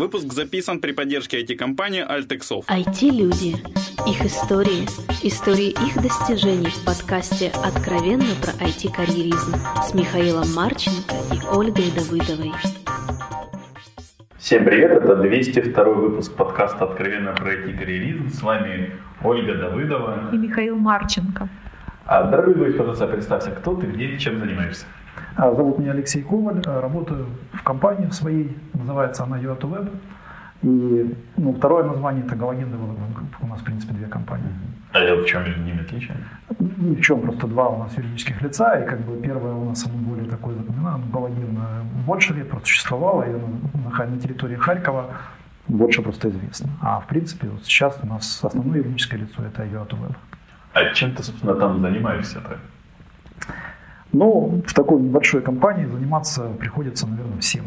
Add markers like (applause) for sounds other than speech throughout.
Выпуск записан при поддержке IT-компании Altexov. IT-люди. Их истории. Истории их достижений в подкасте «Откровенно про IT-карьеризм» с Михаилом Марченко и Ольгой Давыдовой. Всем привет, это 202 выпуск подкаста «Откровенно про IT-карьеризм». С вами Ольга Давыдова и Михаил Марченко. А, дорогой гость, пожалуйста, представься, кто ты, где, чем занимаешься? А, зовут меня Алексей Коваль, а, работаю в компании своей, называется она UATWeb. И ну, второе название это Галоген Development Group. У нас, в принципе, две компании. А в чем между ними отличие? Ни в чем, просто два у нас юридических лица, и как бы первое у нас оно более такое запоминано. Галоген больше лет просуществовало, и на, на территории Харькова больше просто известно. А в принципе, вот сейчас у нас основное юридическое лицо это UATWeb. А чем ты, собственно, там занимаешься-то? Ну, в такой небольшой компании заниматься приходится, наверное, всем.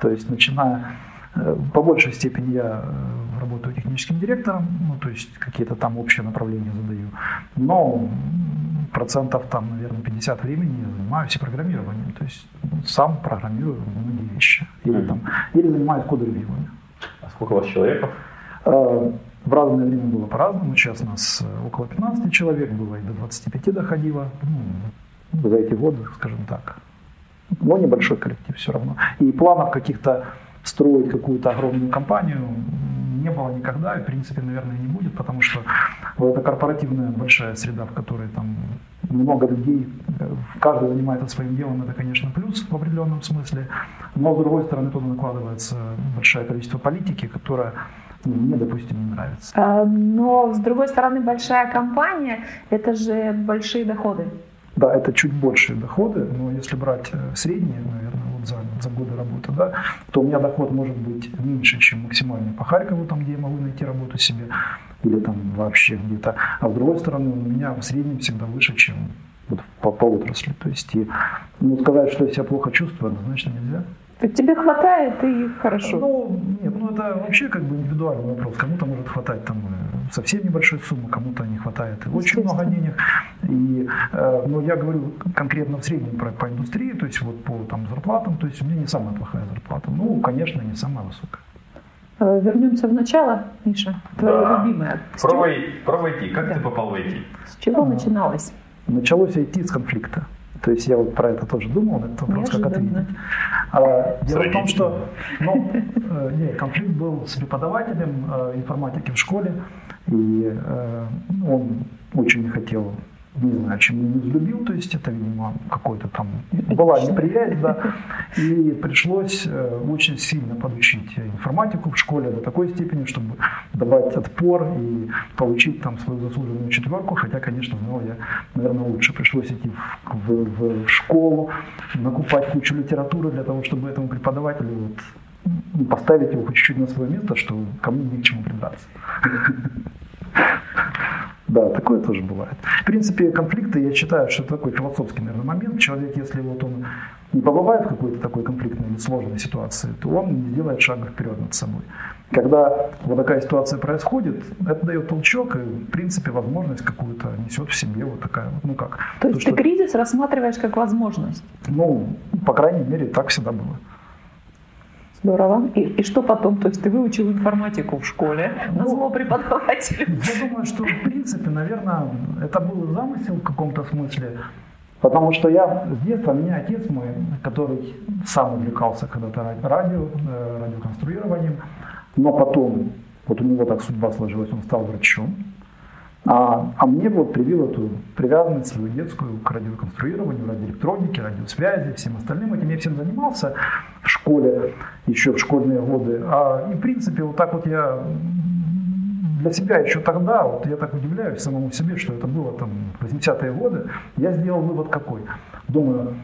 То есть, начиная э, по большей степени я э, работаю техническим директором, ну, то есть какие-то там общие направления задаю. Но процентов там, наверное, 50 времени я занимаюсь и программированием. То есть сам программирую многие вещи. Или, там, или занимаюсь код-ревьюами. А сколько у вас человек? Э, в разное время было по-разному. Сейчас нас около 15 человек было, и до 25 доходило. Ну, за эти годы, скажем так. Но небольшой коллектив все равно. И планов каких-то строить какую-то огромную компанию не было никогда, и в принципе, наверное, не будет, потому что вот эта корпоративная большая среда, в которой там много людей, каждый занимается своим делом, это, конечно, плюс в определенном смысле, но, с другой стороны, туда накладывается большое количество политики, которая ну, мне, допустим, не нравится. А, но, с другой стороны, большая компания – это же большие доходы. Да, это чуть большие доходы, но если брать э, средние, наверное, вот за, за годы работы, да, то у меня доход может быть меньше, чем максимальный по Харькову, там, где я могу найти работу себе, или там вообще где-то. А с другой стороны, у меня в среднем всегда выше, чем вот по, по отрасли. То есть, и, ну, сказать, что я себя плохо чувствую, однозначно нельзя. Тебе хватает и хорошо. Ну, нет, ну это вообще как бы индивидуальный вопрос. Кому-то может хватать там э, совсем небольшой суммы, кому-то не хватает очень много денег. И, э, но я говорю конкретно в среднем про, по индустрии, то есть вот по там, зарплатам, то есть у меня не самая плохая зарплата. Ну, конечно, не самая высокая. Э, вернемся в начало, Миша, твоя да. любимая. Про, про IT. Как да. ты попал в IT? С чего а, начиналось? Началось IT с конфликта. То есть я вот про это тоже думал, на этот вопрос, как ответить. А, дело в том, что ну, э, не, конфликт был с преподавателем э, информатики в школе, и э, он очень не хотел не знаю, чем не взлюбил, то есть это, видимо, какой-то там была неприязнь, да, и пришлось э, очень сильно подучить информатику в школе до такой степени, чтобы давать отпор и получить там свою заслуженную четверку, хотя, конечно, знал я, наверное, лучше. Пришлось идти в, в, в школу, накупать кучу литературы для того, чтобы этому преподавателю вот, ну, поставить его хоть чуть-чуть на свое место, что кому не к чему придраться. Да, такое тоже бывает. В принципе, конфликты, я считаю, что это такой философский, наверное, момент. Человек, если вот он не побывает в какой-то такой конфликтной или сложной ситуации, то он не сделает шага вперед над собой. Когда вот такая ситуация происходит, это дает толчок и, в принципе, возможность какую-то несет в себе вот такая вот, ну как. То есть то, ты что... кризис рассматриваешь как возможность? Ну, по крайней мере, так всегда было. Здорово. И, и что потом? То есть ты выучил информатику в школе, на зло преподавателю? Я думаю, что в принципе, наверное, это был замысел в каком-то смысле. Потому что я с детства, меня отец мой, который сам увлекался когда-то радио, э, радиоконструированием, но потом, вот у него так судьба сложилась, он стал врачом. А, а мне вот привил эту привязанность свою детскую к радиоконструированию, радиоэлектронике, радиосвязи, всем остальным. Этим я всем занимался в школе, еще в школьные годы. А, и в принципе вот так вот я для себя еще тогда, вот я так удивляюсь самому себе, что это было там 80-е годы, я сделал вывод какой. Думаю,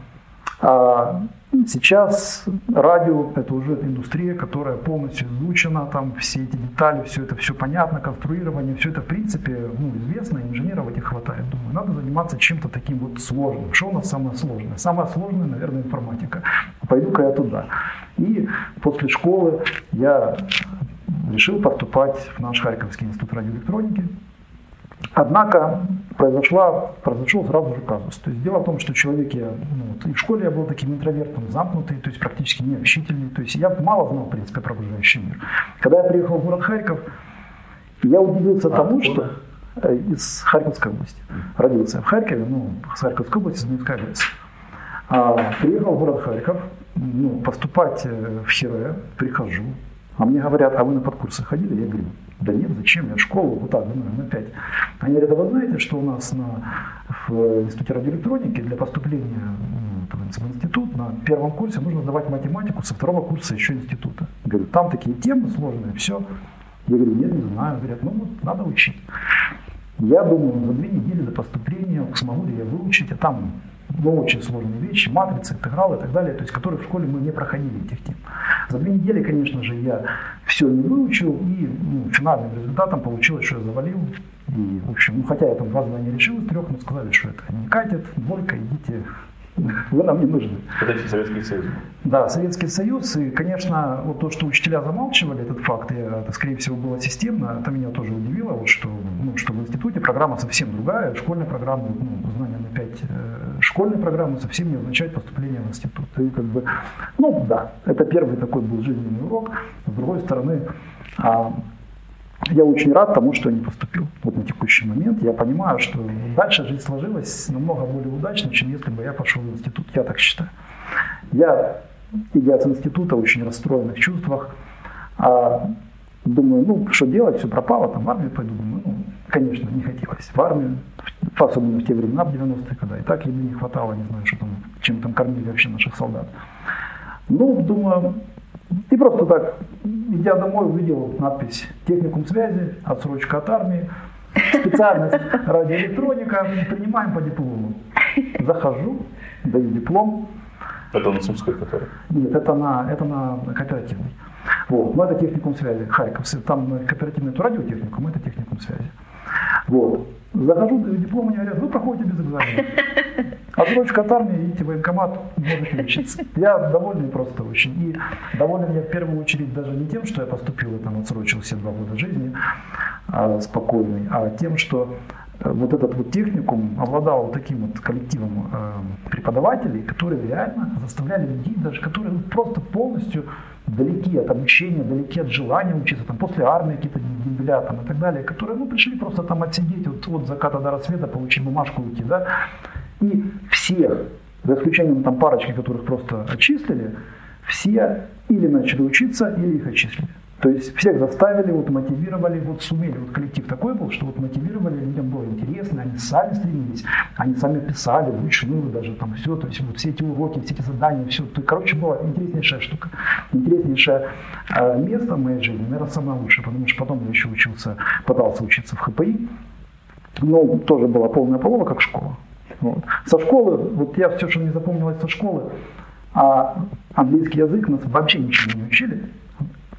а сейчас радио – это уже индустрия, которая полностью изучена, там все эти детали, все это все понятно, конструирование, все это в принципе ну, известно, инженеров этих хватает. Думаю, надо заниматься чем-то таким вот сложным. Что у нас самое сложное? Самое сложное, наверное, информатика. Пойду-ка я туда. И после школы я решил поступать в наш Харьковский институт радиоэлектроники. Однако произошла, произошел сразу же казус. То есть дело в том, что человек, я, ну, вот, и в школе я был таким интровертом, замкнутый, то есть практически необщительный. То есть я мало знал, в принципе, про окружающий мир. Когда я приехал в город Харьков, я удивился А тому, откуда? что э, из Харьковской области. Родился я в Харькове, ну, с Харьковской области, Донецкой области. А, приехал в город Харьков, ну, поступать э, в ХИРЭ, прихожу. А мне говорят, а вы на подкурсы ходили? Я говорю, да нет, зачем, я школу, вот так, думаю, на 5. Они говорят, а вы знаете, что у нас на, в институте радиоэлектроники для поступления ну, в институт на первом курсе нужно сдавать математику, со второго курса еще института. Говорю, там такие темы сложные, все. Я говорю, нет, не знаю. Говорят, ну вот, надо учить. Я думаю, за две недели до поступления смогу ли я выучить, а там ну, очень сложные вещи, матрицы, интегралы и так далее, то есть которые в школе мы не проходили этих тем. За две недели, конечно же, я все не выучил, и ну, финальным результатом получилось, что я завалил. И, в общем, ну, хотя я там два задания решил из трех, но сказали, что это не катит, двойка, идите, вы нам не нужны. Еще Советский Союз. Да, Советский Союз, и, конечно, вот то, что учителя замалчивали этот факт, и это, скорее всего, было системно, это меня тоже удивило, вот что, ну, что в институте программа совсем другая, школьная программа, ну, знания на 5, школьная программа совсем не означает поступление в институт. И как бы, ну да, это первый такой был жизненный урок. С другой стороны, а, я очень рад тому, что я не поступил вот на текущий момент. Я понимаю, что дальше жизнь сложилась намного более удачно, чем если бы я пошел в институт. Я так считаю. Я, идя с института, в очень расстроенных чувствах, а, думаю, ну, что делать, все пропало, там в армию пойду. Думаю, ну, конечно, не хотелось в армию, в- особенно в те времена, в 90-е, когда и так еды не хватало, не знаю, что там, чем там кормили вообще наших солдат. Ну, думаю, и просто так, идя домой, увидел надпись «Техникум связи», отсрочка от армии, специальность (laughs) радиоэлектроника, принимаем по диплому. Захожу, даю диплом, Это на Сумской, который. нет, это на, это на кооперативный. Вот. Но это техникум связи Харьков. Там кооперативный это радиотехникум, это техникум связи. Вот. Захожу, даю диплом, они говорят, вы проходите без экзамена. Отсрочка от армии, идите в военкомат, можете учиться. Я довольный просто очень. И доволен я в первую очередь даже не тем, что я поступил и там отсрочил все два года жизни а, спокойный, а тем, что э, вот этот вот техникум обладал таким вот коллективом э, преподавателей, которые реально заставляли людей, даже которые просто полностью далеки от обучения, далеки от желания учиться, там, после армии какие-то дембеля там, и так далее, которые ну, пришли просто там отсидеть вот, от заката до рассвета, получить бумажку уйти, да, и всех, за исключением там парочки, которых просто отчислили, все или начали учиться, или их отчислили. То есть всех заставили, вот мотивировали, вот сумели. Вот коллектив такой был, что вот мотивировали, людям было интересно, они сами стремились, они сами писали, вручную даже там все, то есть вот все эти уроки, все эти задания, все. То, короче, была интереснейшая штука, интереснейшее э, место в моей жизни, наверное, самое лучшее, потому что потом я еще учился, пытался учиться в ХПИ, но тоже была полная полова, как школа. Вот. Со школы, вот я все, что мне запомнилось со школы, а английский язык нас вообще ничего не учили.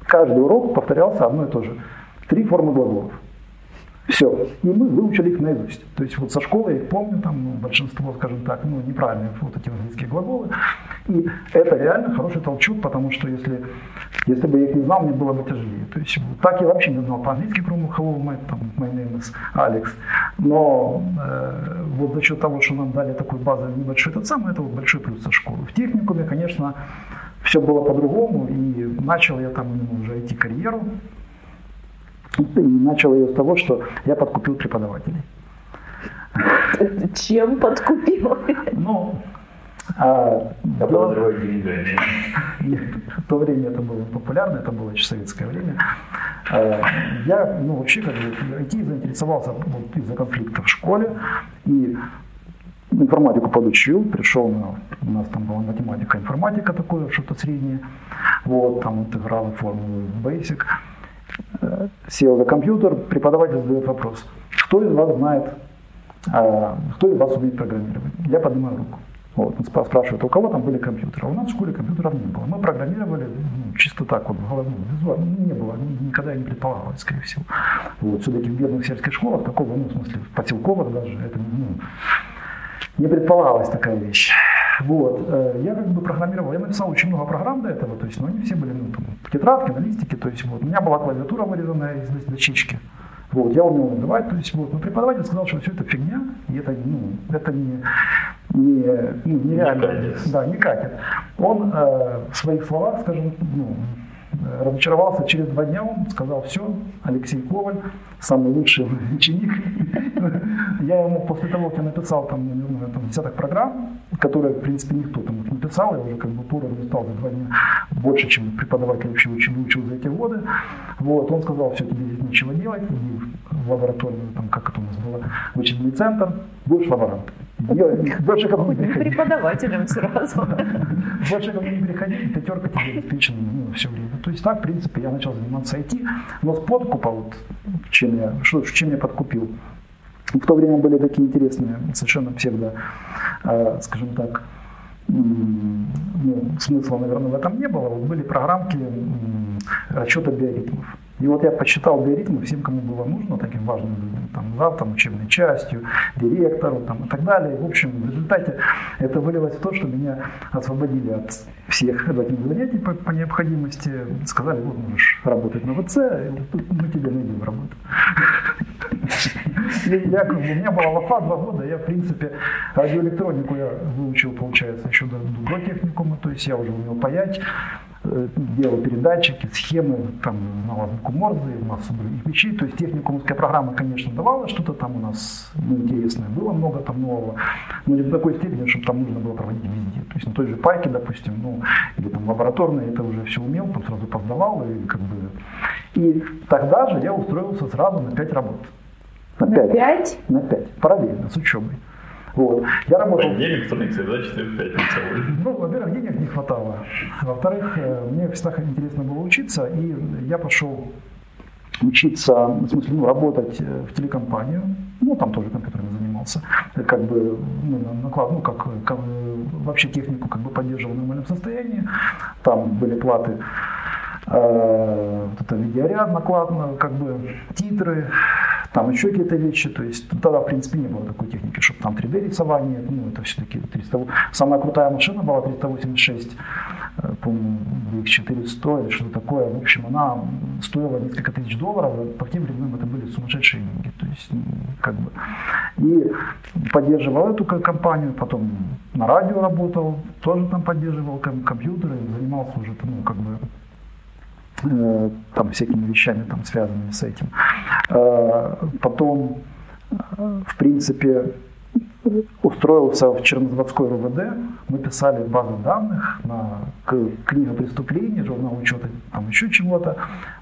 Каждый урок повторялся одно и то же. Три формы глаголов. Все. И мы выучили их наизусть. То есть вот со школы я помню, там ну, большинство, скажем так, ну, неправильные вот эти английские глаголы. И это реально хороший толчок, потому что если, если бы я их не знал, мне было бы тяжелее. То есть вот так я вообще не знал по-английски, кроме hello, my, там, my name is Alex. Но э, вот за счет того, что нам дали такой базовый небольшой этот самый, это вот большой плюс со школы. В техникуме, конечно, все было по-другому, и начал я там именно уже идти карьеру. И начал я с того, что я подкупил преподавателей. Чем подкупил? Ну, а, деньгами. Нет, в то время это было популярно, это было еще советское время. Э, Я, ну, вообще, как бы, IT заинтересовался вот, из-за конфликта в школе и информатику подучил, пришел на, у нас там была математика, информатика такое, что-то среднее, вот, там интегралы, формулы, basic. Э, Сел за компьютер, преподаватель задает вопрос, кто из вас знает, э, кто из вас умеет программировать? Я поднимаю руку. Вот, он спра- спрашивает, у кого там были компьютеры? У нас в школе компьютеров не было. Мы программировали ну, чисто так, вот, ну, визуально, не было, ни- никогда не предполагалось, скорее всего. Вот, все-таки в бедных сельских школах, такого, ну, в смысле, в поселковых даже, это ну, не предполагалась такая вещь. Вот. э, Я как бы программировал, я написал очень много программ до этого, то есть, ну, они все были ну, там, в тетрадке, на листике, то есть вот. У меня была клавиатура вырезанная из дощечки. Вот, я умел набивать, то есть вот, но преподаватель сказал, что все это фигня, и это, ну, это не, не, ну, нереально. Не катит. Да, не катит. Он э, в своих словах, скажем, ну, разочаровался через два дня, он сказал, все, Алексей Коваль, самый лучший ученик. (laughs) Я ему после того, как я написал там, не знаю, там десяток программ, которые, в принципе, никто там их написал, я уже как бы по уровню стал за два дня больше, чем преподаватель вообще учил, учил за эти годы. Вот, он сказал, все, тебе здесь нечего делать, иди в лабораторную, там, как это у нас было, в учебный центр, будешь лаборантом. Делай, Больше ко мне не преподавателем сразу. (laughs) Больше ко мне не приходи, пятерка тебе обеспечена ну, все время. То есть так, в принципе, я начал заниматься IT, но с подкупа, вот, чем я, что, чем я подкупил. В то время были такие интересные, совершенно псевдо, э, скажем так, ну, смысла, наверное, в этом не было. Вот были программки расчета биоритмов. И вот я посчитал биоритмы всем, кому было нужно, таким важным людям, там, завтram, учебной частью, директору там, и так далее. В общем, в результате это вылилось в то, что меня освободили от всех этих занятий по, по необходимости. Сказали, вот можешь работать на ВЦ, мы тебе найдем работу. Я, у меня была лафа два года, я, в принципе, радиоэлектронику я выучил, получается, еще до, до техникума, то есть я уже умел паять, делал передатчики, схемы, там, на азбуку Морзе, у нас были их мечи, то есть техникумская программа, конечно, давала что-то там у нас ну, интересное, было много там нового, но не до такой степени, чтобы там нужно было проводить везде. То есть на той же пайке, допустим, ну, или там лабораторной, это уже все умел, там сразу поздавал, и как бы... И тогда же я устроился сразу на 5 работ. На На 5. пять? На 5, параллельно с учебой. Вот. Я работал... Понедельник, вторник, среда, четверг, пятница. Ну, во-первых, денег не хватало. Во-вторых, э, мне всегда интересно было учиться, и я пошел учиться, в смысле, ну, работать э, в телекомпанию, ну, там тоже компьютерами занимался, как бы, ну, на- наклад, ну, как, как, э, вообще технику как бы поддерживал в нормальном состоянии, там были платы, вот это видеоряд накладно, как бы титры, там еще какие-то вещи, то есть тогда, в принципе, не было такой техники, чтобы там 3D рисование, ну, это все-таки 300, самая крутая машина была 386, э, помню, VX400 или что-то такое, в общем, она стоила несколько тысяч долларов, по тем временам это были сумасшедшие деньги, то есть, как бы, и поддерживал эту ко- компанию, потом на радио работал, тоже там поддерживал ком- компьютеры, занимался уже, ну, как бы, э, там всякими вещами там связанными с этим. Э, Потом, э, в принципе, устроился в Чернозаводской РУВД. Мы писали базы данных на книга преступлений, журнал учета, там еще чего-то,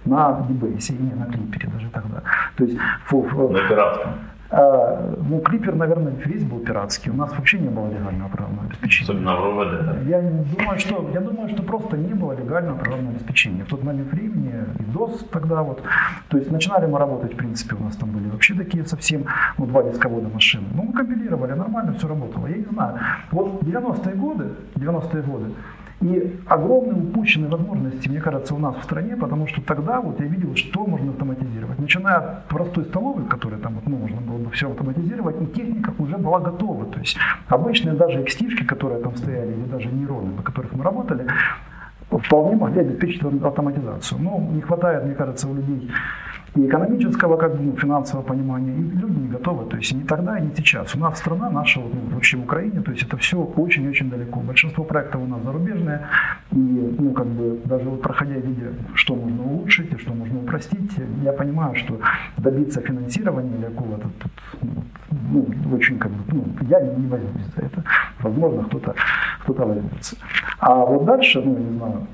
на Дебейсе, не на Клипере даже тогда. То есть фу- фу- На пиратском. А, ну, Клипер, наверное, весь был пиратский. У нас вообще не было легального программного обеспечения. Особенно в РОВД. да. Я думаю, что я думаю, что просто не было легального программного обеспечения. В тот момент времени и DOS тогда вот. То есть начинали мы работать, в принципе, у нас там были вообще такие совсем, ну, два дисковода машины. Ну, мы компилировали, нормально все работало. Я не знаю. Вот 90-е годы, 90-е годы, и огромные упущенные возможности, мне кажется, у нас в стране, потому что тогда вот я видел, что можно автоматизировать. Начиная от простой столовой, которая там вот, ну, можно было бы все автоматизировать, и техника уже была готова. То есть обычные даже экстишки, которые там стояли, или даже нейроны, на которых мы работали, вполне могли обеспечить автоматизацию. Но не хватает, мне кажется, у людей и экономического, как бы, ну, финансового понимания, и люди не готовы. То есть не тогда, и не сейчас. У нас страна наша, вот, ну, вообще в Украине, то есть это все очень-очень далеко. Большинство проектов у нас зарубежные, и, ну, как бы, даже вот проходя видя, что можно улучшить и что можно упростить, я понимаю, что добиться финансирования или какого-то тут, ну, очень, как бы, ну, я не возьмусь за это. Возможно, кто-то кто возьмется. А вот дальше, ну, не знаю,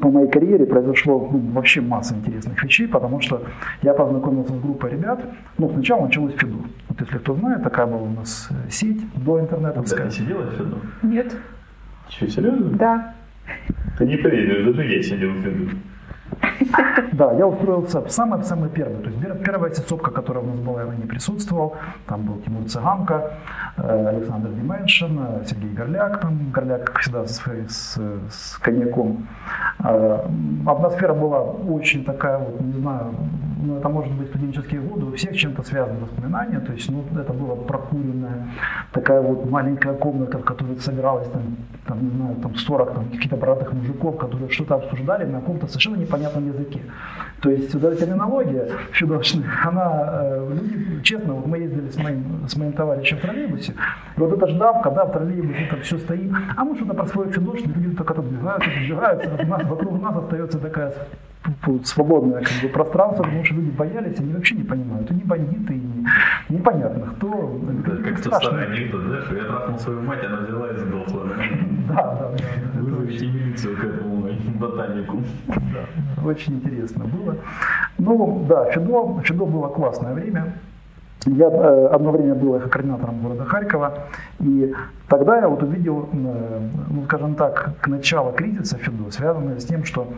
по моей карьере произошло ну, вообще масса интересных вещей, потому что я познакомился с группой ребят. Ну, сначала началось Фиду. Вот если кто знает, такая была у нас э, сеть до интернетовская. Ты сидела в Феду? Нет. Что, серьезно? Да. Ты не поверишь, даже я сидел в Феду. Да, я устроился в самый-самый первый. То есть пер- первая сетсовка, которая у нас была, я не присутствовал. Там был Тимур Цыганко, э, Александр Дименшин, э, Сергей Горляк. Там Горляк, как всегда, своей- с, с коньяком. Э, Атмосфера была очень такая, вот, не знаю, ну, это может быть студенческие годы, у всех чем-то связаны воспоминания. То есть, ну, это была прокуренная такая вот маленькая комната, в которой собиралась там, там не знаю, там 40 там, каких-то бородатых мужиков, которые что-то обсуждали на каком-то совершенно непонятном языке. То есть эта терминология фидошная, она, э, люди, честно, вот мы ездили с моим, с моим товарищем в троллейбусе, и вот эта ждавка, да, в троллейбусе там все стоит, а мы что-то про свой фидошный, люди только отодвигаются, отодвигаются, у нас, вокруг нас остается такая свободное как бы, пространство, потому что люди боялись, они вообще не понимают. И не бандиты, и не, непонятно, кто. Это как то старый анекдот, знаешь, я трахнул свою мать, она взяла и сдохла. (laughs) Да, да, да. Вызовите милицию к этому ботанику. Да, очень интересно было. Ну, да, Фидо, Фидо было классное время. Я э, одно время был их координатором города Харькова, и тогда я вот увидел, э, ну, скажем так, к началу кризиса Фидо, связанное с тем, что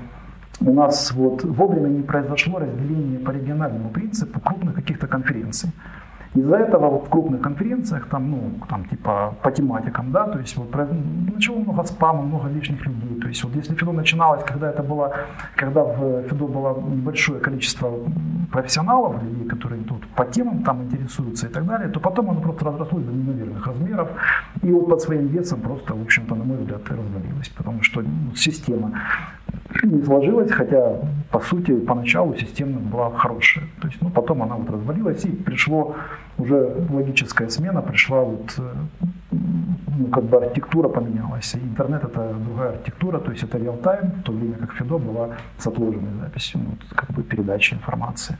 у нас вот вовремя не произошло разделение по региональному принципу крупных каких-то конференций. Из-за этого вот в крупных конференциях, там, ну, там, типа, по тематикам, да, то есть вот начало много спама, много лишних людей. То есть вот если Фидо начиналось, когда это было, когда в Фидо было небольшое количество профессионалов, людей, которые тут по темам там интересуются и так далее, то потом оно просто разрослось до неимоверных размеров. И вот под своим весом просто, в общем-то, на мой взгляд, развалилось. Потому что ну, система не сложилась, хотя, по сути, поначалу система была хорошая. То есть, ну, потом она вот развалилась, и пришло уже логическая смена, пришла вот, э, ну, как бы архитектура поменялась. Интернет это другая архитектура, то есть это реал-тайм, в то время как Фидо была с отложенной записью, ну, как бы передача информации.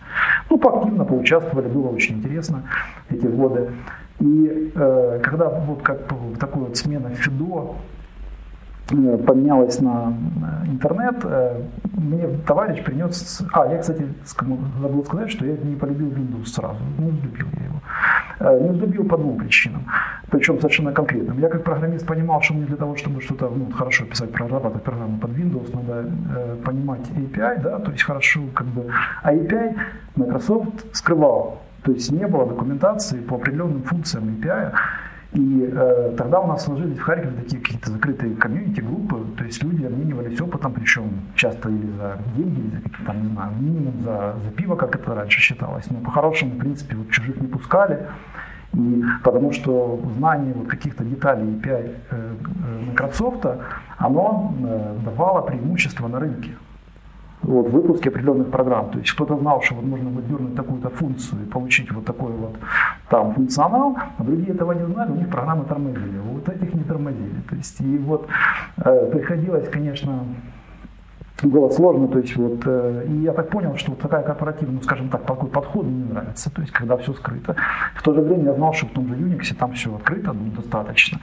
Ну, поактивно поучаствовали, было очень интересно эти годы. И э, когда вот как такой вот смена Фидо, поменялась на интернет, э, мне товарищ принес... А, я, кстати, забыл сказать, что я не полюбил Windows сразу, не взлюбил я его. Э, не взлюбил по двум причинам, причем совершенно конкретным. Я как программист понимал, что мне для того, чтобы что-то ну, хорошо писать, прорабатывать программу под Windows, надо э, понимать API, да, то есть хорошо как бы... А API Microsoft скрывал, то есть не было документации по определенным функциям API, и э, тогда у нас сложились в Харькове такие какие-то закрытые комьюнити группы, то есть люди обменивались опытом, причем часто или за деньги, или за какие-то не знаю, минимум за, за пиво, как это раньше считалось. Но по-хорошему, в принципе, вот чужих не пускали. И потому что знание вот каких-то деталей API э, э, Microsoft, оно э, давало преимущество на рынке вот, выпуске определенных программ. То есть кто-то знал, что вот можно будет дернуть такую-то функцию и получить вот такой вот там функционал, а другие этого не знали, у них программы тормозили. Вот этих не тормозили. То есть и вот э, приходилось, конечно, было сложно, то есть вот, э, и я так понял, что вот такая корпоративная, ну, скажем так, такой подход мне не нравится, то есть когда все скрыто. В то же время я знал, что в том же Unix там все открыто ну, достаточно.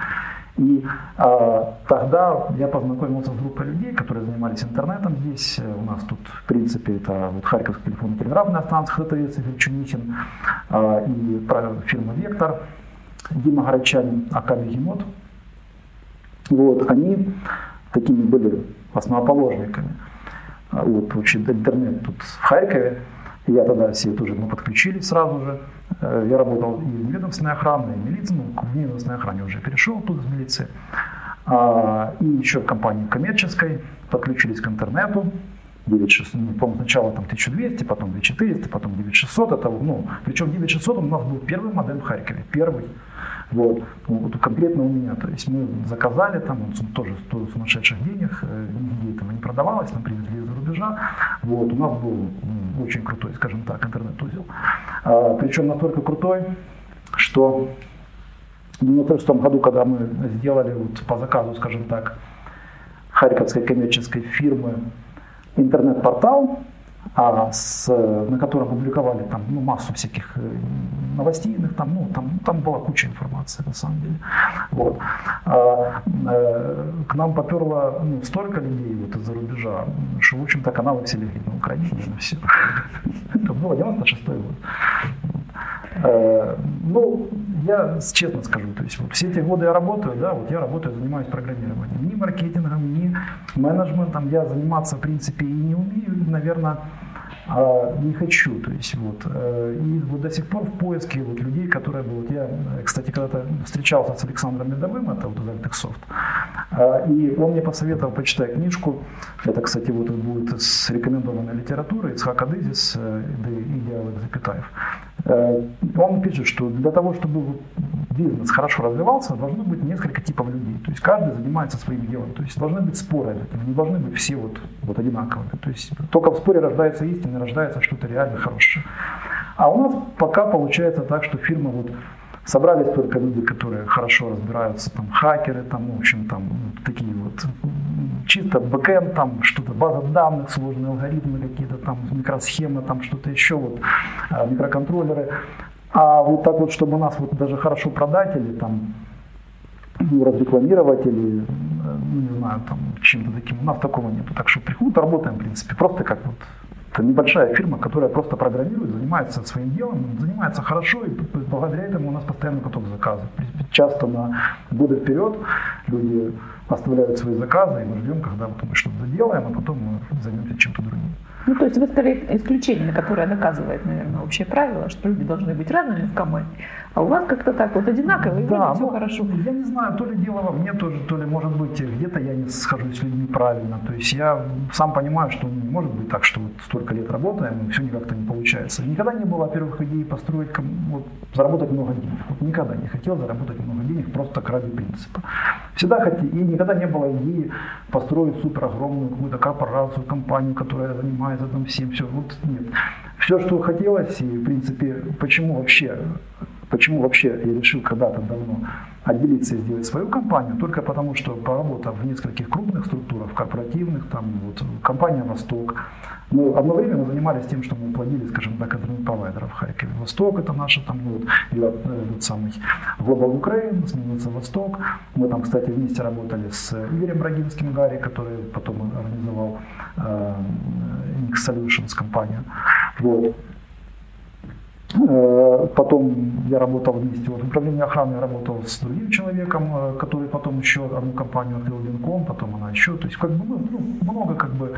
И э, тогда я познакомился с группой людей, которые занимались интернетом здесь. У нас тут, в принципе, это вот Харьковская телефонно-телеграфная станция ХТС, Игорь Чунихин, э, и фирма «Вектор», Дима Горячанин, АК «Бегемот». Вот, они такими были основоположниками. Вот, учит интернет тут в Харькове. Я тогда все тоже мы подключились сразу же. Э, я работал и в неведомственной охране, и в милиции. Ну, в неведомственной охране уже перешел тут из милиции. А, и еще в компании коммерческой подключились к интернету. 9600, не помню, сначала там 1200, потом 2400, потом 9600. Это, ну, причем 9600 у нас был первый модем в Харькове, первый. Вот. Ну, вот конкретно у меня, то есть мы заказали там, он тоже стоил сумасшедших денег, э, нигде этого не продавалось, нам привезли из-за рубежа. Вот. У нас был очень крутой, скажем так, интернет-узел. А, причем настолько крутой, что в 1996 году, когда мы сделали вот по заказу, скажем так, Харьковской коммерческой фирмы интернет-портал, а с, на котором публиковали там, ну, массу всяких э, новостейных, там, ну, там, там была куча информации на самом деле. Вот. А, э, к нам поперло ну, столько людей вот из-за рубежа, что, в общем-то, каналы все легли на Украине, на все. Это было 96 год. Э, ну, я честно скажу, то есть вот все эти годы я работаю, да, вот я работаю, занимаюсь программированием. Ни маркетингом, ни менеджментом я заниматься, в принципе, и не умею, наверное, а не хочу. То есть вот, э, и вот до сих пор в поиске вот людей, которые вот я, кстати, когда-то встречался с Александром Медовым, это вот из Альтексофт, а, и он мне посоветовал почитать книжку, это, кстати, вот будет с рекомендованной литературы, Ицхак Адызис, э, Идеал Запитаев. Э, он пишет, что для того, чтобы бизнес хорошо развивался, должно быть несколько типов людей. То есть каждый занимается своим делом. То есть должны быть споры, не должны быть все вот, вот одинаковыми. То есть только в споре рождается истина, рождается что-то реально хорошее. А у нас пока получается так, что фирма вот собрались только люди, которые хорошо разбираются, там хакеры, там, в общем, там такие вот чисто бэкэнд, там что-то, база данных, сложные алгоритмы какие-то, там микросхемы, там что-то еще, вот а, микроконтроллеры. А вот так вот, чтобы нас вот даже хорошо продать или там ну, разрекламировать или, ну, не знаю, там, чем-то таким, у нас такого нет. Так что приходят, работаем, в принципе, просто как вот это небольшая фирма, которая просто программирует, занимается своим делом, занимается хорошо, и благодаря этому у нас постоянно поток заказов. Часто на годы вперед люди оставляют свои заказы, и мы ждем, когда вот мы что-то сделаем, а потом мы займемся чем-то другим. Ну, то есть вы стали исключением, которое наказывает, наверное, общее правило, что люди должны быть разными в команде. А у вас как-то так вот одинаково, и да, все ну, хорошо. Я не знаю, то ли дело во мне тоже, то ли, может быть, где-то я не схожусь с людьми правильно. То есть я сам понимаю, что не может быть так, что вот столько лет работаем, и все никак-то не получается. Никогда не было, во-первых, идеи построить, вот, заработать много денег. Вот никогда не хотел заработать много денег просто так ради принципа. Всегда хотел, и никогда не было идеи построить супер огромную какую-то корпорацию, компанию, которая занимается там всем, все. Вот нет. Все, что хотелось, и в принципе, почему вообще Почему вообще я решил когда-то давно отделиться и сделать свою компанию? Только потому, что поработав в нескольких крупных структурах, корпоративных, там вот компания «Восток», мы одно время мы занимались тем, что мы плодили, скажем так, интернет-провайдеров в Харькове. «Восток» — это наша там вот, этот самый Global Ukraine, сменился «Восток». Мы там, кстати, вместе работали с Игорем Рогинским Гарри, который потом организовал э, Nix Solutions компанию. Вот. Э, потом я работал вместе вот, в управлении охраны, я работал с другим человеком, э, который потом еще одну компанию открыл Винком, потом она еще. То есть как бы ну, много как бы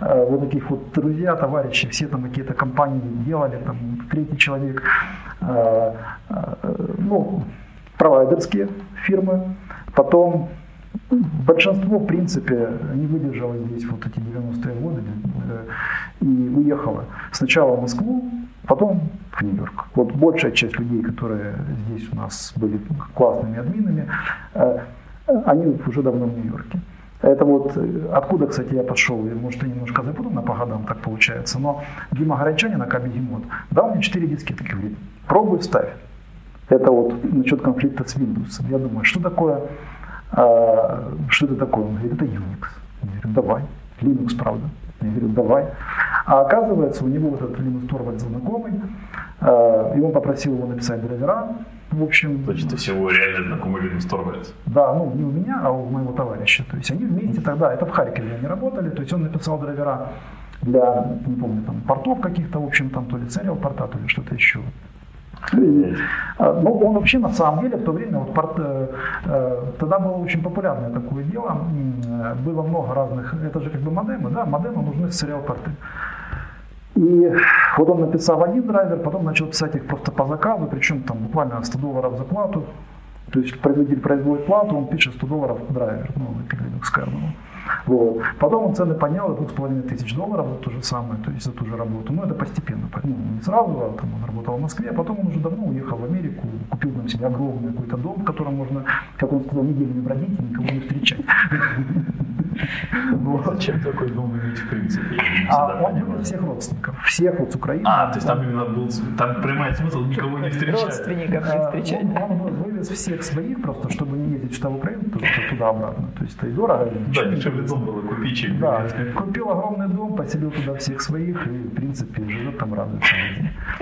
э, вот таких вот друзья, товарищи, все там какие-то компании делали, там третий человек, ну, провайдерские фирмы. Потом большинство, в принципе, не выдержало здесь вот эти 90-е годы и уехало. Сначала в Москву, потом в Нью-Йорк. Вот большая часть людей, которые здесь у нас были классными админами, э, они уже давно в Нью-Йорке. Это вот э, откуда, кстати, я пошел, может, я немножко запутанно по годам так получается, но Дима Горячанин, ака Бегемот, дал мне 4 дискеты, говорит, пробуй, ставь. Это вот насчет конфликта с Windows. Я думаю, что такое, а, что это такое? Он говорит, это Unix. Я говорю, давай. Linux, правда. Я говорю, давай. А оказывается, у него вот этот Линус Торвальд знакомый, и он попросил его написать драйвера. В общем, Значит, ты всего реально знакомый Линус Торвальд? Да, ну не у меня, а у моего товарища. То есть они вместе тогда, это в Харькове они работали, то есть он написал драйвера для, не помню, там, портов каких-то, в общем, там то ли царел порта, то ли что-то еще. А, ну, он вообще на самом деле в то время, вот, порт, э, э, тогда было очень популярное такое дело, было много разных, это же как бы модемы, да, модемы нужны сериал порты. И вот он написал один драйвер, потом начал писать их просто по заказу, причем там буквально 100 долларов за плату. То есть производитель производит плату, он пишет 100 долларов драйвер, ну, это Linux kernel. Вот. Потом он цены поднял до 2,5 тысяч долларов за то же самое, то есть за ту же работу. Но это постепенно, ну, не сразу, а там он работал в Москве, а потом он уже давно уехал в Америку, купил там себе огромный какой-то дом, в котором можно, как он сказал, неделями бродить и никого не встречать. Ну, зачем такой дом иметь в принципе? А он всех родственников, всех вот с Украины. А, то есть там именно был, там прямой смысл никого не встречать. Родственников не встречать. Он вывез всех своих просто, чтобы не ездить в штаб Украины туда-обратно. То есть это и дорого. Да, дешевле дом было купить, чем Да, купил огромный дом, поселил туда всех своих и, в принципе, живет там, радуется.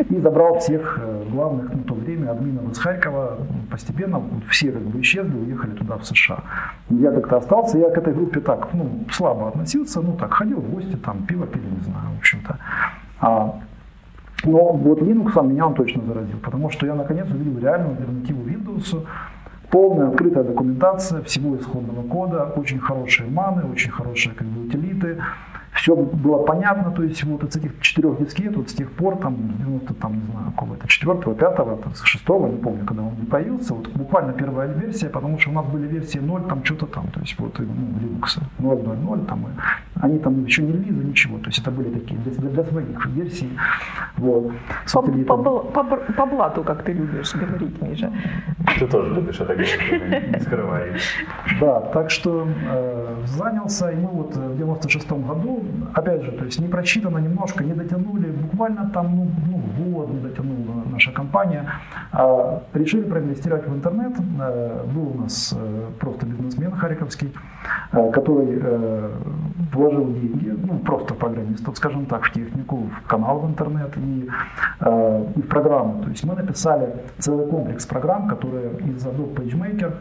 И забрал всех э, главных на то время админов из Харькова. Постепенно все как бы исчезли, уехали туда, в США. Я как-то остался, я к этой группе так, ну, слабо относился, ну, так, ходил в гости, там, пиво пили, не знаю, в общем-то. А, но вот Linux меня он точно заразил, потому что я наконец увидел реальную альтернативу Windows, полная открытая документация всего исходного кода, очень хорошие маны, очень хорошие как утилиты, все было понятно, то есть вот из этих четырех дискет, вот с тех пор, там, 90, там, не знаю, какого-то четвертого, пятого, шестого, не помню, когда он появился, вот буквально первая версия, потому что у нас были версии 0, там что-то там, то есть вот ну, Linux 0.0.0, там, и они там еще не релизы, ничего, то есть это были такие для, для своих версий, вот, по, по, по, по, по блату, как ты любишь говорить, Миша. Ты тоже любишь это говорить, не скрывай. Да, так что э, занялся, и мы вот в 96 году, опять же, то есть не прочитано немножко, не дотянули, буквально там, ну, ну год не дотянула наша компания, э, решили проинвестировать в интернет. Э, был у нас э, просто бизнесмен харьковский, э, который вложил деньги, ну, просто программистов, скажем так, в технику, в канал в интернет и, и в программу. То есть мы написали целый комплекс программ, которые из Adobe PageMaker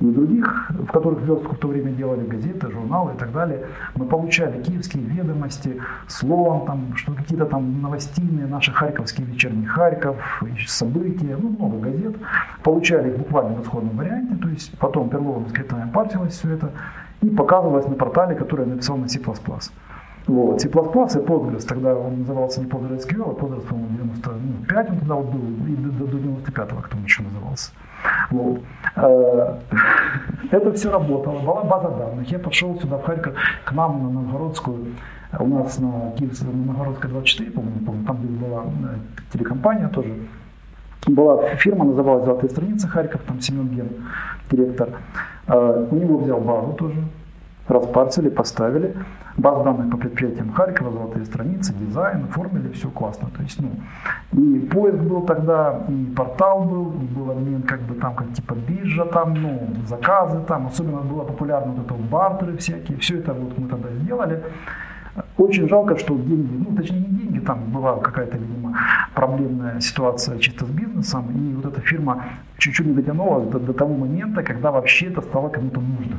и других, в которых верстку в то время делали газеты, журналы и так далее, мы получали киевские ведомости, словом, там, что какие-то там новостины, наши харьковские вечерний Харьков, события, ну, много газет, получали буквально в исходном варианте, то есть потом перловым скриптами партилось все это и показывалось на портале, который я написал на C++. Вот. C++ и Postgres, тогда он назывался не PostgreSQL, а Postgres, по-моему, 95 он тогда вот был, и до, до 95-го кто он еще назывался. Вот. Э, (laughs) это все работало, была база данных. Я пошел сюда в Харьков, к нам на Новгородскую, у нас на Киевской, на Новгородской 24, по-моему, там была э, телекомпания тоже, была фирма, называлась «Золотые страницы Харьков», там Семен Ген, директор. Э, у него взял базу тоже, распарсили, поставили. Баз данных по предприятиям Харькова, золотые страницы, дизайн, оформили, все классно. То есть, ну, и поиск был тогда, и портал был, и был обмен как бы там, как типа биржа там, ну, заказы там, особенно было популярно вот это бартеры всякие, все это вот мы тогда сделали. Очень жалко, что деньги, ну точнее не деньги, там была какая-то, видимо, проблемная ситуация чисто с бизнесом, и вот эта фирма чуть-чуть не дотянула до, до того момента, когда вообще это стало кому-то нужно.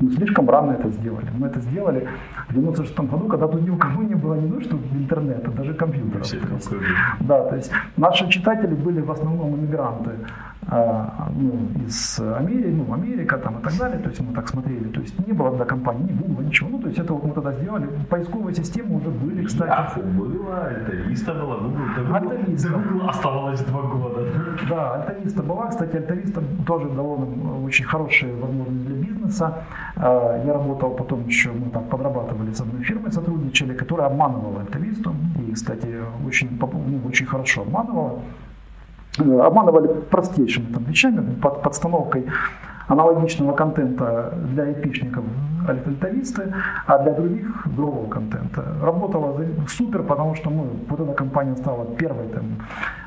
Мы слишком рано это сделали. Мы это сделали в 96 году, когда тут ни у кого не было не то, что интернета, даже компьютера. Да, то есть наши читатели были в основном иммигранты а, ну, из Америки, ну, Америка там и так далее, то есть мы так смотрели, то есть не было для компании ни Google, ничего, ну, то есть это вот мы тогда сделали, поисковые системы уже были, кстати. Yahoo было, Альтависта была, Google, Google, Альтависта. Google оставалось два года. Да, Альтависта была, кстати, Альтависта тоже дало нам очень хорошие возможности для бизнеса. А, я работал потом еще, мы там подрабатывали с одной фирмой, сотрудничали, которая обманывала Альтависту, и, кстати, очень, ну, очень хорошо обманывала. Э, обманывали простейшими там, вещами, под, подстановкой аналогичного контента для айпишников альтависты, а для других другого контента. Работала супер, потому что мы, вот эта компания стала первой там,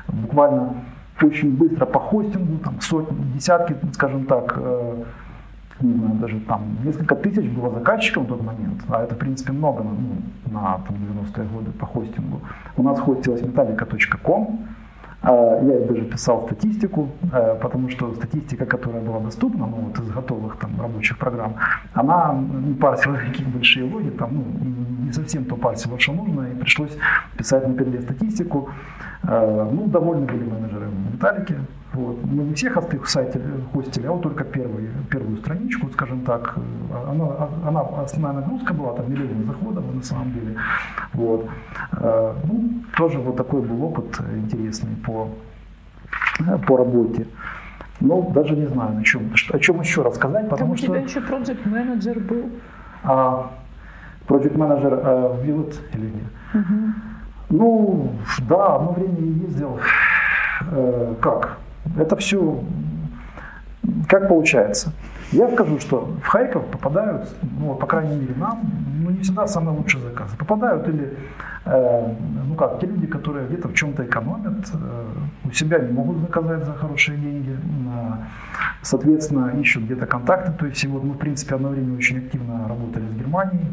буквально очень быстро по хостингу, там сотни, десятки, скажем так, э, не знаю, даже там несколько тысяч было заказчиков в тот момент, а это, в принципе, много ну, на там, 90-е годы по хостингу. У нас хостилась metallica.com, а, я даже писал статистику, э, потому что статистика, которая была доступна, ну вот из готовых там рабочих программ, она не парсила такие большие логи, там, ну, не совсем то парсила, что нужно, и пришлось писать на переле статистику. Э, ну, довольны были менеджеры в вот. Мы не всех остых в сайте хостили, а вот только первую, первую страничку, скажем так. Она, она основная нагрузка была, там миллионы заходов на самом деле. Вот. Э, ну, тоже вот такой был опыт интересный по, по работе. Ну, даже не знаю, о чем, о чем еще рассказать, потому Там что... у тебя еще проект менеджер был. А, проект менеджер а, Вилот или нет? Угу. Ну, да, одно время ездил. Э, как? Это все как получается. Я скажу, что в Харьков попадают, ну, по крайней мере, нам, всегда самые лучшие заказы. Попадают или, э, ну как, те люди, которые где-то в чем-то экономят, э, у себя не могут заказать за хорошие деньги, э, соответственно, ищут где-то контакты. То есть, вот мы, в принципе, одно время очень активно работали с Германией.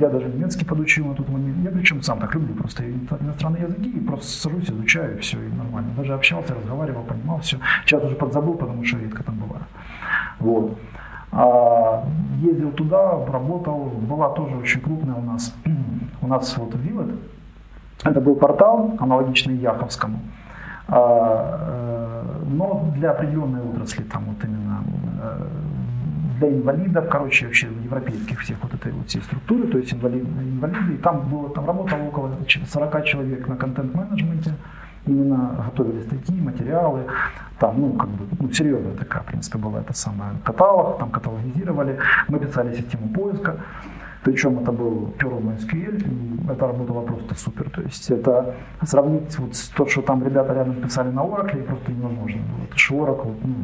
Я даже немецкий подучил на тот момент. Я причем сам так люблю просто иностранные языки, и просто сажусь, изучаю, все, и нормально. Даже общался, разговаривал, понимал все. Сейчас уже подзабыл, потому что редко там бываю. Вот. А, ездил туда, работал, была тоже очень крупная у нас, (clears throat) у нас вот Вилет. Это был портал, аналогичный Яховскому, а, э, но для определенной отрасли, там вот именно э, для инвалидов, короче, вообще европейских всех вот этой вот всей структуры, то есть инвалиды, инвалиды. И там было, там работало около 40 человек на контент-менеджменте, именно готовили статьи, материалы, там, ну, как бы, ну, серьезная такая, в принципе, была эта самая каталог, там каталогизировали, мы писали систему поиска, Причем это был Perl MySQL, и это работало просто супер. То есть это сравнить вот с то, что там ребята рядом писали на Oracle, просто невозможно было. Это что Oracle ну,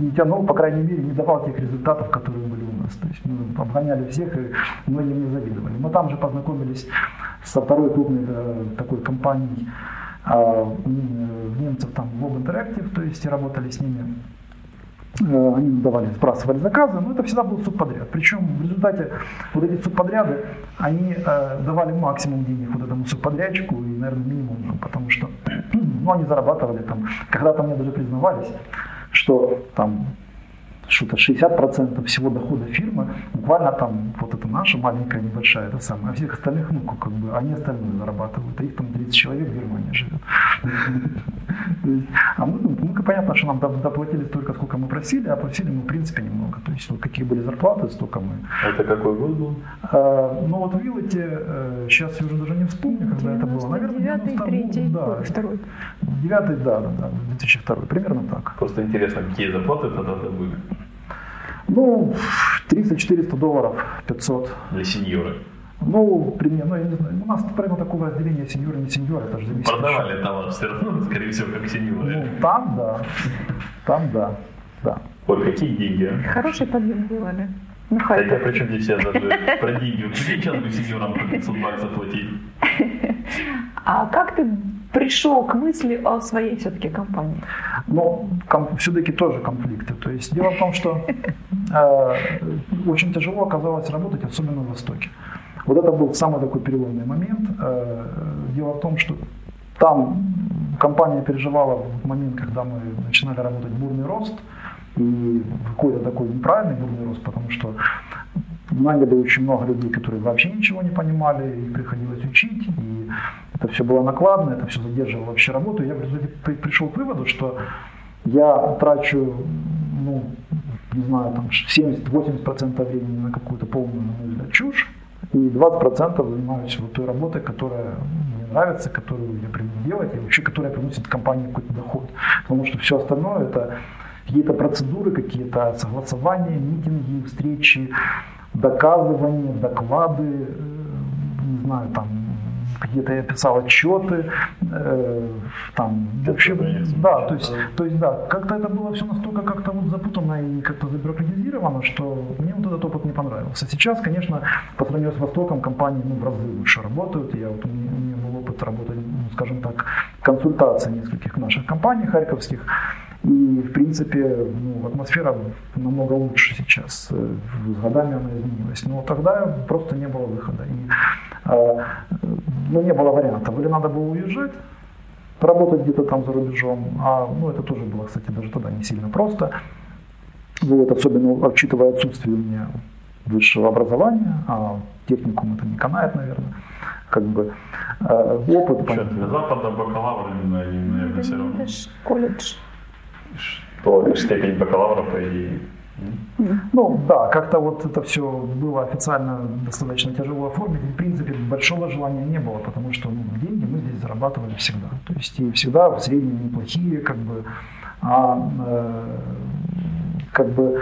не тянул, по крайней мере, не давал тех результатов, которые были у нас. То есть мы обгоняли всех и многим не завидовали. Мы там же познакомились со второй крупной э, такой компанией, немцев там Web Interactive, то есть работали с ними Э, они давали, сбрасывали заказы, но это всегда был субподряд. Причем в результате вот эти субподряды, они э, давали максимум денег вот этому субподрядчику и, наверное, минимум, потому что (clears throat) ну, они зарабатывали там, когда-то мне даже признавались, что там что-то 60% всего дохода фирмы, буквально там вот это наша маленькая небольшая, это самое, а всех остальных, ну, как бы, они остальные зарабатывают, а их там 30 человек в Германии живет. (laughs) А мы, ну, мы, понятно, что нам доплатили столько, сколько мы просили, а просили мы, в принципе, немного. То есть, вот какие были зарплаты, столько мы. Это какой год был? А, ну, вот в Виллете, сейчас я уже даже не вспомню, когда это было. Наверное, девятый, третий, второй. Девятый, да, да, да, 2002, примерно так. Просто интересно, какие зарплаты тогда были? Ну, 300-400 долларов, 500. Для сеньора. Ну, примерно, ну, я не знаю, у нас прямо такого разделения сеньора не сеньора, это же зависит. Продавали товар все равно, (laughs) скорее всего, как сеньоры. Ну, там да, там да, да. Ой, какие деньги, а? Хороший подъем делали. Ну, да я причем здесь я даже (laughs) про деньги. Сейчас бы сеньорам по 500 баксов платить? А как ты пришел к мысли о своей все-таки компании? Ну, ком- все-таки тоже конфликты. То есть дело в том, что (laughs) э, очень тяжело оказалось работать, особенно в Востоке. Вот это был самый такой переломный момент. Э, дело в том, что там компания переживала в момент, когда мы начинали работать бурный рост, и какой-то такой неправильный бурный рост, потому что наняли очень много людей, которые вообще ничего не понимали, и приходилось учить, и это все было накладно, это все задерживало вообще работу. Я в результате пришел к выводу, что я трачу, ну, не знаю, там 70-80% времени на какую-то полную, на мой взгляд, чушь, и 20% занимаюсь вот той работой, которая мне нравится, которую я привык делать, и вообще которая приносит компании какой-то доход. Потому что все остальное это какие-то процедуры, какие-то согласования, митинги, встречи, доказывания, доклады, э, не знаю, там какие-то я писал отчеты, э, там вообще, да, то есть, то есть, да, как-то это было все настолько как-то вот запутанно и как-то забюрократизировано, что мне вот этот опыт не понравился. Сейчас, конечно, по сравнению с Востоком, компании ну, в разы лучше работают. Я вот, у, меня, у меня был опыт работать, ну, скажем так, консультации нескольких наших компаний харьковских. И, в принципе, ну, атмосфера намного лучше сейчас. Э, с годами она изменилась. Но тогда просто не было выхода. И, э, ну, не было вариантов. Или надо было уезжать, работать где-то там за рубежом. А, ну, это тоже было, кстати, даже тогда не сильно просто. Вот, особенно учитывая отсутствие у меня высшего образования, а техникум это не канает, наверное. Как бы э, опыт. Что, для Запада бакалавр, наверное, все равно. Это же колледж что степень бакалавра, по идее. Ну да, как-то вот это все было официально достаточно тяжело оформить. В принципе, большого желания не было, потому что ну, деньги мы здесь зарабатывали всегда. То есть и всегда в среднем неплохие, как бы, а э, как бы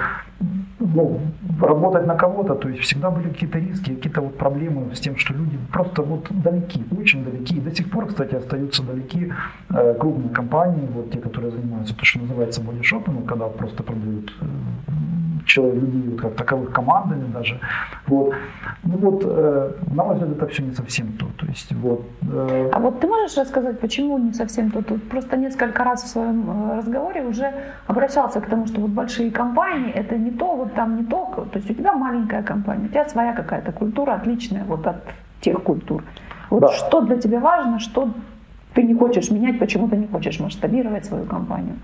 ну, работать на кого-то, то есть всегда были какие-то риски, какие-то вот проблемы с тем, что люди просто вот далеки, очень далеки. И до сих пор, кстати, остаются далеки э, крупные компании, вот те, которые занимаются то, что называется бодишопингом, когда просто продают э, человек, людей как таковых командами даже. Вот. Ну вот, э, на мой взгляд, это все не совсем то. то есть, вот, э... А вот ты можешь рассказать, почему не совсем то? Тут просто несколько раз в своем э, разговоре уже обращался к тому, что вот большие компании это не то, вот там не то. То есть у тебя маленькая компания, у тебя своя какая-то культура отличная вот от тех культур. Вот да. что для тебя важно, что ты не хочешь менять, почему ты не хочешь масштабировать свою компанию?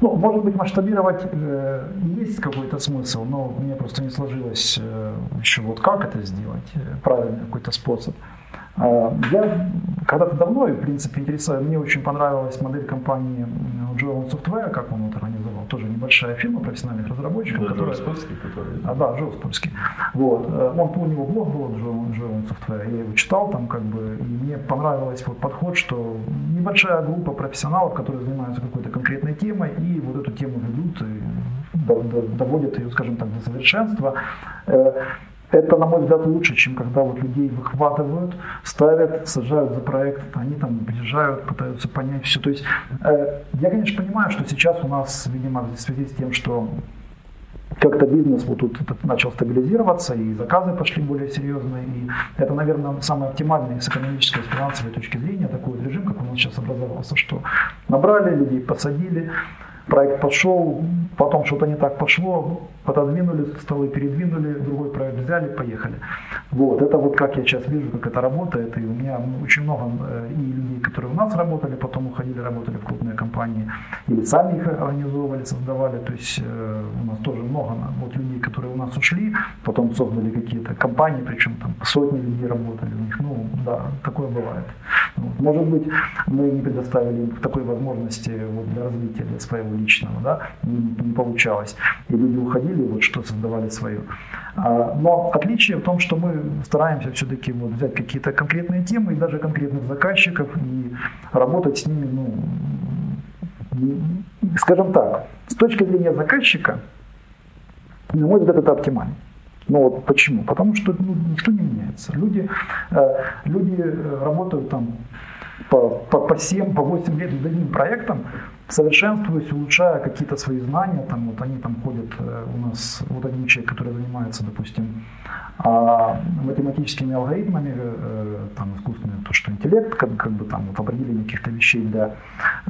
Ну, может быть, масштабировать э, есть какой-то смысл, но мне просто не сложилось э, еще вот как это сделать, э, правильный какой-то способ. А, я когда-то давно, в принципе, интересовал, мне очень понравилась модель компании Joel Software, как он это организовал, тоже небольшая фирма профессиональных разработчиков. Да, которая... Спольский, который... А, да, Спольский. Вот. Э, он, у него блог был Joel Software, я его читал там, как бы, и мне понравилось вот подход, что небольшая группа профессионалов, которые занимаются какой-то конкретной темой, и вот эту тему ведут и доводят ее, скажем так, до совершенства. Это, на мой взгляд, лучше, чем когда вот людей выхватывают, ставят, сажают за проект, они там приезжают, пытаются понять все. То есть э, я, конечно, понимаю, что сейчас у нас, видимо, в связи с тем, что как-то бизнес вот тут начал стабилизироваться, и заказы пошли более серьезные. И это, наверное, самый оптимальный с экономической, с финансовой точки зрения такой вот режим, как у нас сейчас образовался, что набрали людей, посадили, проект пошел, потом что-то не так пошло, пододвинули столы, передвинули, другой проект взяли, поехали. Вот, это вот как я сейчас вижу, как это работает, и у меня очень много э, и людей, которые у нас работали, потом уходили, работали в крупные компании, или сами их организовывали, создавали, то есть э, у нас тоже много вот людей, которые у нас ушли, потом создали какие-то компании, причем там сотни людей работали у них, ну да, такое бывает. Вот. Может быть, мы не предоставили им такой возможности вот, для развития для своего личного, да, не, не получалось, и люди уходили, делали, вот что создавали свое. А, но отличие в том, что мы стараемся все-таки вот взять какие-то конкретные темы и даже конкретных заказчиков и работать с ними, ну, скажем так, с точки зрения заказчика, на мой взгляд, это оптимально. Ну вот почему? Потому что ну, ничто не меняется. Люди, э, люди э, работают там по, по, по 7, по 8 лет над одним проектом, совершенствуясь, улучшая какие-то свои знания, там вот они там ходят, э, у нас вот один человек, который занимается, допустим, а, математическими алгоритмами, э, там искусственный, то, что интеллект, как, как бы там вот определение каких-то вещей для,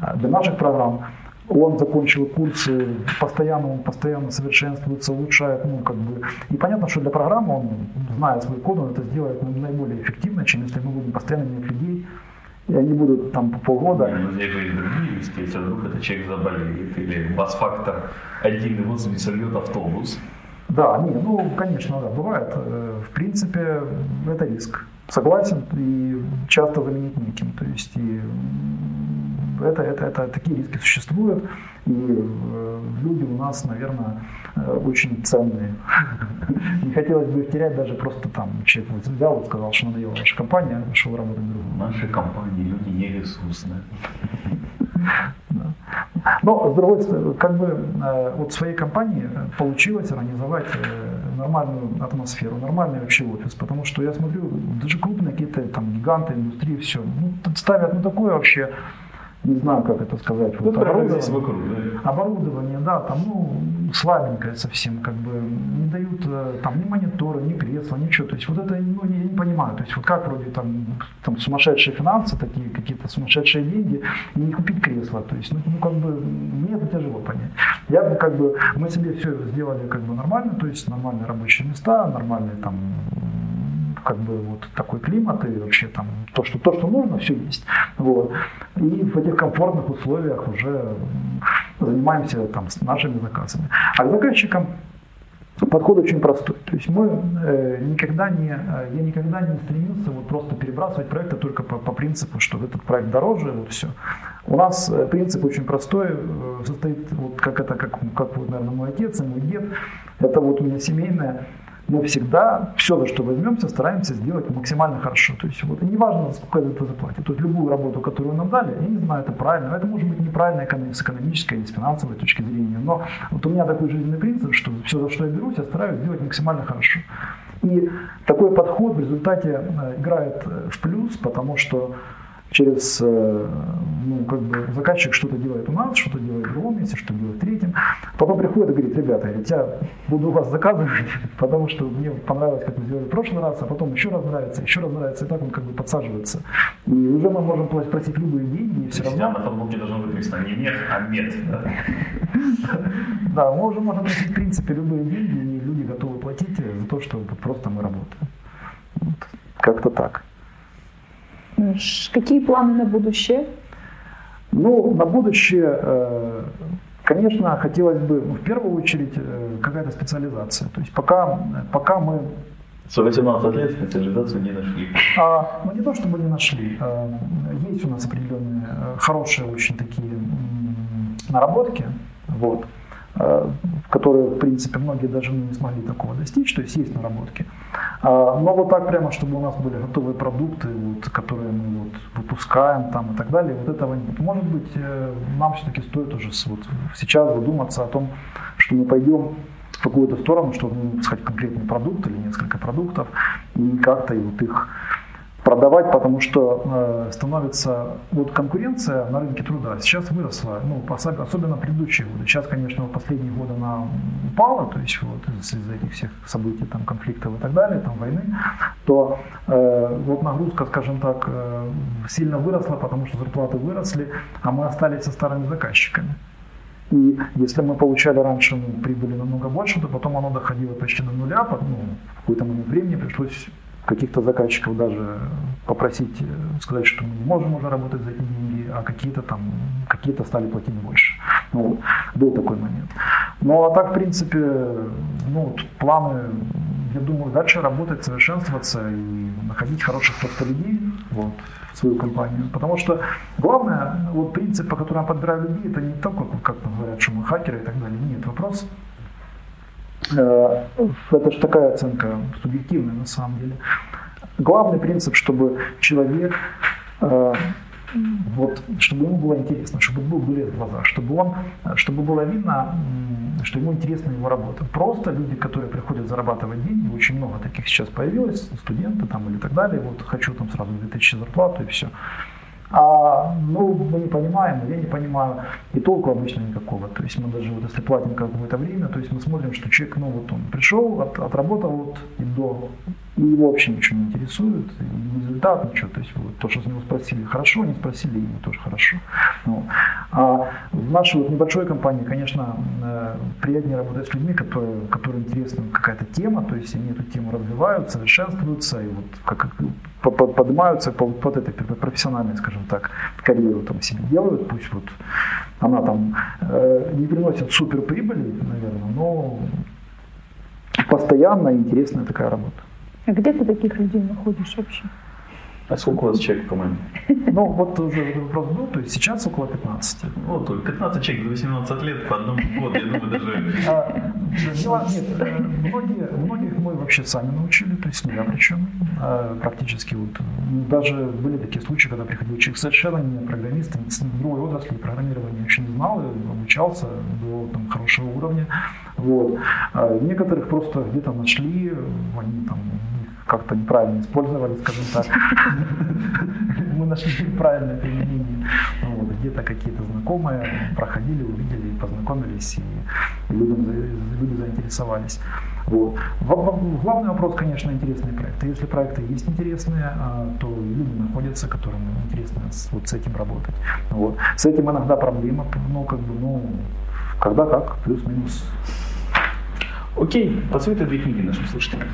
э, для наших программ, он закончил курсы, постоянно он постоянно совершенствуется, улучшает, ну как бы. И понятно, что для программы он, зная свой код, он это сделает наиболее эффективно, чем если мы будем постоянно менять людей, и они будут там по полгода. Не, ну, здесь были другие риски, если вдруг этот человек заболеет, или бас-фактор один его сольет автобус. Да, не, ну, конечно, да, бывает. Э, в принципе, это риск. Согласен, и часто заменить неким. То есть, и это, это, это такие риски существуют, и э, люди у нас, наверное, э, очень ценные. (laughs) Не хотелось бы их терять даже просто там человек взял и сказал, что надоела ваша компания, пошел работать другу. Наши компании люди не ресурсные. Но, с другой стороны, как бы э, вот своей компании получилось организовать нормальную атмосферу, нормальный вообще офис, потому что я смотрю, даже крупные какие-то там гиганты индустрии, все, ну, ставят ну такое вообще не знаю, как это сказать. Ну, вот оборудование, здесь вокруг, да? оборудование, да, там, ну, слабенькое совсем, как бы, не дают э, там ни монитора, ни кресла, ничего. То есть вот это, ну, я не понимаю. То есть вот как вроде там, там сумасшедшие финансы, такие какие-то сумасшедшие деньги, и не купить кресло. То есть, ну, ну как бы, мне это тяжело понять. Я бы, как бы, мы себе все сделали как бы нормально, то есть нормальные рабочие места, нормальные там как бы вот такой климат и вообще там то, что, то, что нужно, все есть. Вот. И в этих комфортных условиях уже занимаемся там с нашими заказами. А к заказчикам подход очень простой. То есть мы э, никогда не, э, я никогда не стремился вот просто перебрасывать проекты только по, по принципу, что этот проект дороже, вот все. У нас э, принцип очень простой, э, состоит, вот как это, как, как вот, наверное, мой отец и мой дед, это вот у меня семейное мы всегда все, за что возьмемся, стараемся сделать максимально хорошо. То есть вот, и неважно, сколько это заплатит. То есть любую работу, которую нам дали, я не знаю, это правильно, это может быть неправильно с экономической или с финансовой точки зрения. Но вот у меня такой жизненный принцип, что все, за что я берусь, я стараюсь сделать максимально хорошо. И такой подход в результате э, играет э, в плюс, потому что через, э, ну, как бы заказчик что-то делает у нас, что-то делает в другом месте, что-то делает в третьем. Потом приходит и говорит, ребята, я буду у вас заказывать, (laughs) потому что мне понравилось, как вы сделали в прошлый раз, а потом еще раз нравится, еще раз нравится, и так он как бы подсаживается. И уже мы можем просить любые деньги, и все равно... на футболке должно быть написано не мех, а мед, да? (laughs) Да, мы уже можем просить в принципе любые деньги, и люди готовы платить за то, что просто мы работаем. Как-то так. Какие планы на будущее? Ну, на будущее, э, конечно, хотелось бы, ну, в первую очередь, э, какая-то специализация. То есть пока, пока мы... За 18 лет специализацию не нашли. А, ну, не то, чтобы не нашли. А, есть у нас определенные хорошие очень такие наработки. Вот. Э, которые, в принципе, многие даже не смогли такого достичь, то есть есть наработки. А, но вот так прямо, чтобы у нас были готовые продукты, вот, которые мы вот выпускаем там и так далее, вот этого нет. Может быть, э, нам все-таки стоит уже вот сейчас задуматься о том, что мы пойдем в какую-то сторону, чтобы ну, сказать конкретный продукт или несколько продуктов, и как-то вот их продавать, потому что э, становится вот конкуренция на рынке труда сейчас выросла, ну, особенно предыдущие годы. Сейчас, конечно, в последние годы она упала, то есть вот из-за этих всех событий, там, конфликтов и так далее, там, войны, то э, вот нагрузка, скажем так, э, сильно выросла, потому что зарплаты выросли, а мы остались со старыми заказчиками. И если мы получали раньше ну, прибыли намного больше, то потом оно доходило почти до нуля, ну, в какой-то момент времени пришлось каких-то заказчиков даже попросить, э, сказать, что мы не можем уже работать за эти деньги, а какие-то там, какие-то стали платить больше. Ну, был такой момент. Ну, а так, в принципе, ну, планы, я думаю, дальше работать, совершенствоваться и находить хороших просто людей, вот, в свою компанию. Потому что главное, вот принцип, по которому я подбираю людей, это не только, как говорят, что мы хакеры и так далее. Нет, вопрос это же такая оценка субъективная на самом деле. Главный принцип, чтобы человек э, вот, чтобы ему было интересно, чтобы был блеск в глазах, чтобы, он, чтобы было видно, что ему интересна его работа. Просто люди, которые приходят зарабатывать деньги, очень много таких сейчас появилось, студенты там или так далее, вот хочу там сразу 2000 зарплату и все. А, ну, мы не понимаем, я не понимаю, и толку обычно никакого. То есть мы даже вот если платим какое-то время, то есть мы смотрим, что человек, ну вот он пришел, от, отработал вот и до, его вообще ничего не интересует, и результат, ничего. То есть вот то, что с него спросили, хорошо, не спросили, ему тоже хорошо. Ну, а в нашей вот небольшой компании, конечно, э, приятнее работать с людьми, которые, которым интересна какая-то тема, то есть они эту тему развивают, совершенствуются, и вот как, поднимаются под, под этой профессиональной, скажем так, карьеру там себе делают, пусть вот она там э, не приносит супер прибыли, наверное, но постоянная интересная такая работа. А где ты таких людей находишь вообще? А сколько у вас человек в команде? (laughs) Ну, вот уже вопрос был, то есть сейчас около 15. Вот, 15 человек за 18 лет по одному году, я думаю, даже... А, нет, э, многие, многих мы вообще сами научили, то есть нуля причем, а, практически вот. Даже были такие случаи, когда приходил человек совершенно не программист, с другой отрасли программирования вообще не знал, обучался до там, хорошего уровня. Вот. А некоторых просто где-то нашли, они там как-то неправильно использовали, скажем так. (laughs) Мы нашли правильное применение. Вот, где-то какие-то знакомые проходили, увидели, познакомились, и люди, заинтересовались. Вот. Главный вопрос, конечно, интересные проекты. Если проекты есть интересные, а, то люди находятся, которым интересно вот с этим работать. Вот. С этим иногда проблема, ну, как бы, ну, когда как, плюс-минус. Окей, посоветуй две книги нашим слушателям.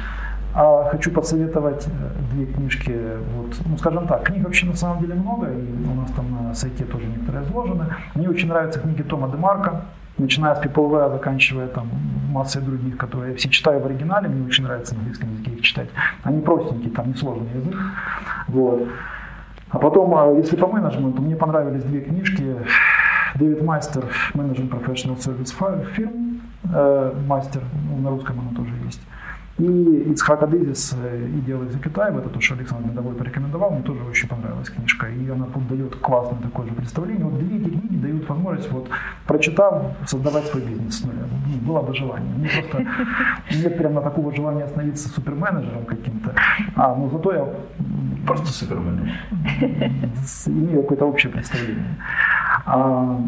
А хочу посоветовать э, две книжки. Вот, ну, скажем так, книг вообще на самом деле много, и у нас там на сайте тоже некоторые изложены. Мне очень нравятся книги Тома Демарка, начиная с Way, заканчивая там массой других, которые я все читаю в оригинале, мне очень нравится на английском языке их читать. Они простенькие, там несложный язык. Вот. А потом, а, если по менеджменту, мне понравились две книжки. Дэвид Майстер, менеджер Professional Service Firm, э, мастер, ну, на русском оно тоже есть. И Ицхак Адызис «Идеал из Китая», это то, что Александр Медовой порекомендовал, мне тоже очень понравилась книжка. И она тут дает классное такое же представление. Вот две эти книги дают возможность, вот, прочитав, создавать свой бизнес с нуля. Ну, было бы желание. Мне просто нет прямо такого желания остановиться суперменеджером каким-то. А, ну зато я... Просто суперменеджер. Имею какое-то общее представление. А,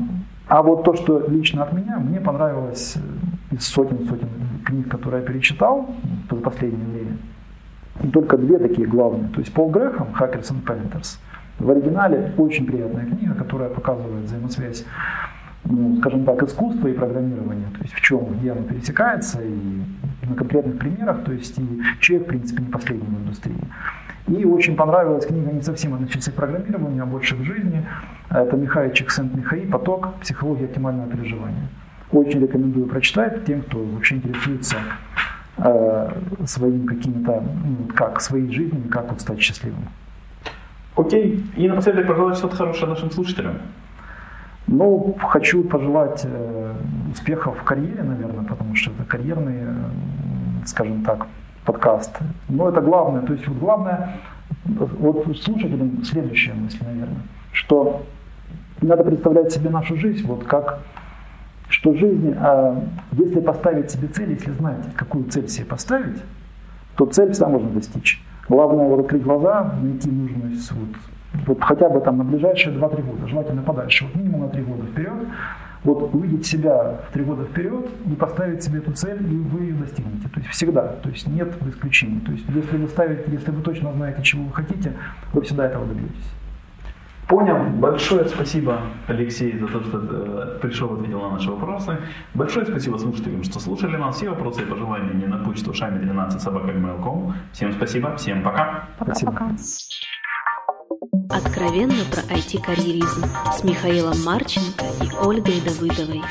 а вот то, что лично от меня, мне понравилось э, из сотен-сотен книг, которые я перечитал за последнее время, только две такие главные. То есть Пол Грэхэм «Hackers and Painters». В оригинале очень приятная книга, которая показывает взаимосвязь ну, скажем так, искусства и программирования, то есть в чем, где оно пересекается, и на конкретных примерах, то есть и человек, в принципе, не последний в индустрии. И очень понравилась книга не совсем о начале программирования, а больше в жизни. Это Михаил Чиксент-Михаи «Поток. Психология оптимального переживания». Очень рекомендую прочитать тем, кто вообще интересуется э, своим какими-то, ну, как своей жизнью, как вот стать счастливым. Окей. И напоследок пожелать что-то хорошее нашим слушателям. Ну, хочу пожелать э, успехов в карьере, наверное, потому что это карьерный, э, скажем так, подкаст. Но это главное. То есть вот главное, вот слушателям следующая мысль, наверное, что надо представлять себе нашу жизнь вот как что жизнь, а, если поставить себе цель, если знать, какую цель себе поставить, то цель всегда можно достичь. Главное вот открыть глаза, найти нужную вот, вот хотя бы там на ближайшие 2-3 года, желательно подальше, вот минимум на 3 года вперед, вот увидеть себя в 3 года вперед и поставить себе эту цель, и вы ее достигнете. То есть всегда, то есть нет исключений. То есть если вы ставите, если вы точно знаете, чего вы хотите, вы всегда этого добьетесь. Понял. Большое спасибо, Алексей, за то, что э, пришел, ответил на наши вопросы. Большое спасибо слушателям, что слушали нас. Все вопросы и пожелания мне на почту шами 12 собакагmail.com. Всем спасибо, всем пока. Пока-пока. Откровенно про IT-карьеризм с Михаилом Марченко и Ольгой Давыдовой.